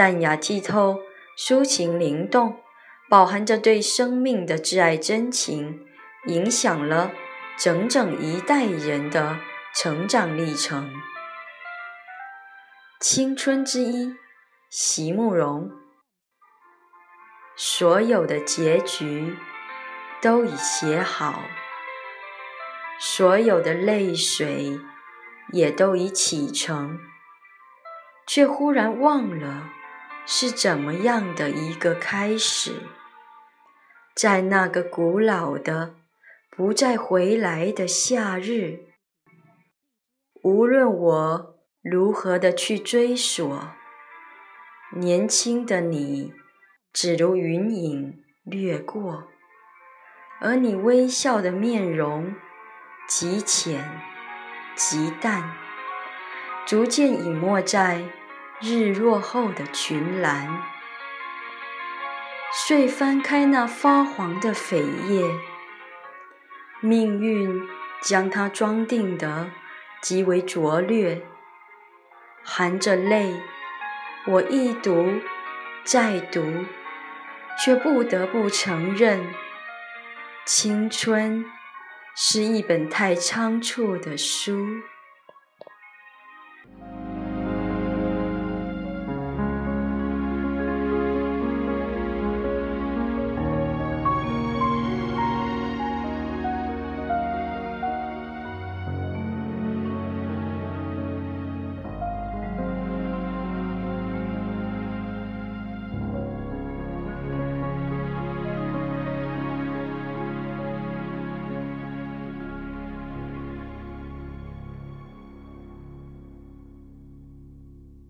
淡雅剔透，抒情灵动，饱含着对生命的挚爱真情，影响了整整一代人的成长历程。青春之一，席慕容。所有的结局都已写好，所有的泪水也都已启程，却忽然忘了。是怎么样的一个开始？在那个古老的、不再回来的夏日，无论我如何的去追索，年轻的你只如云影掠过，而你微笑的面容极浅极淡，逐渐隐没在。日落后的群岚，遂翻开那发黄的扉页。命运将它装订得极为拙劣，含着泪，我一读再读，却不得不承认，青春是一本太仓促的书。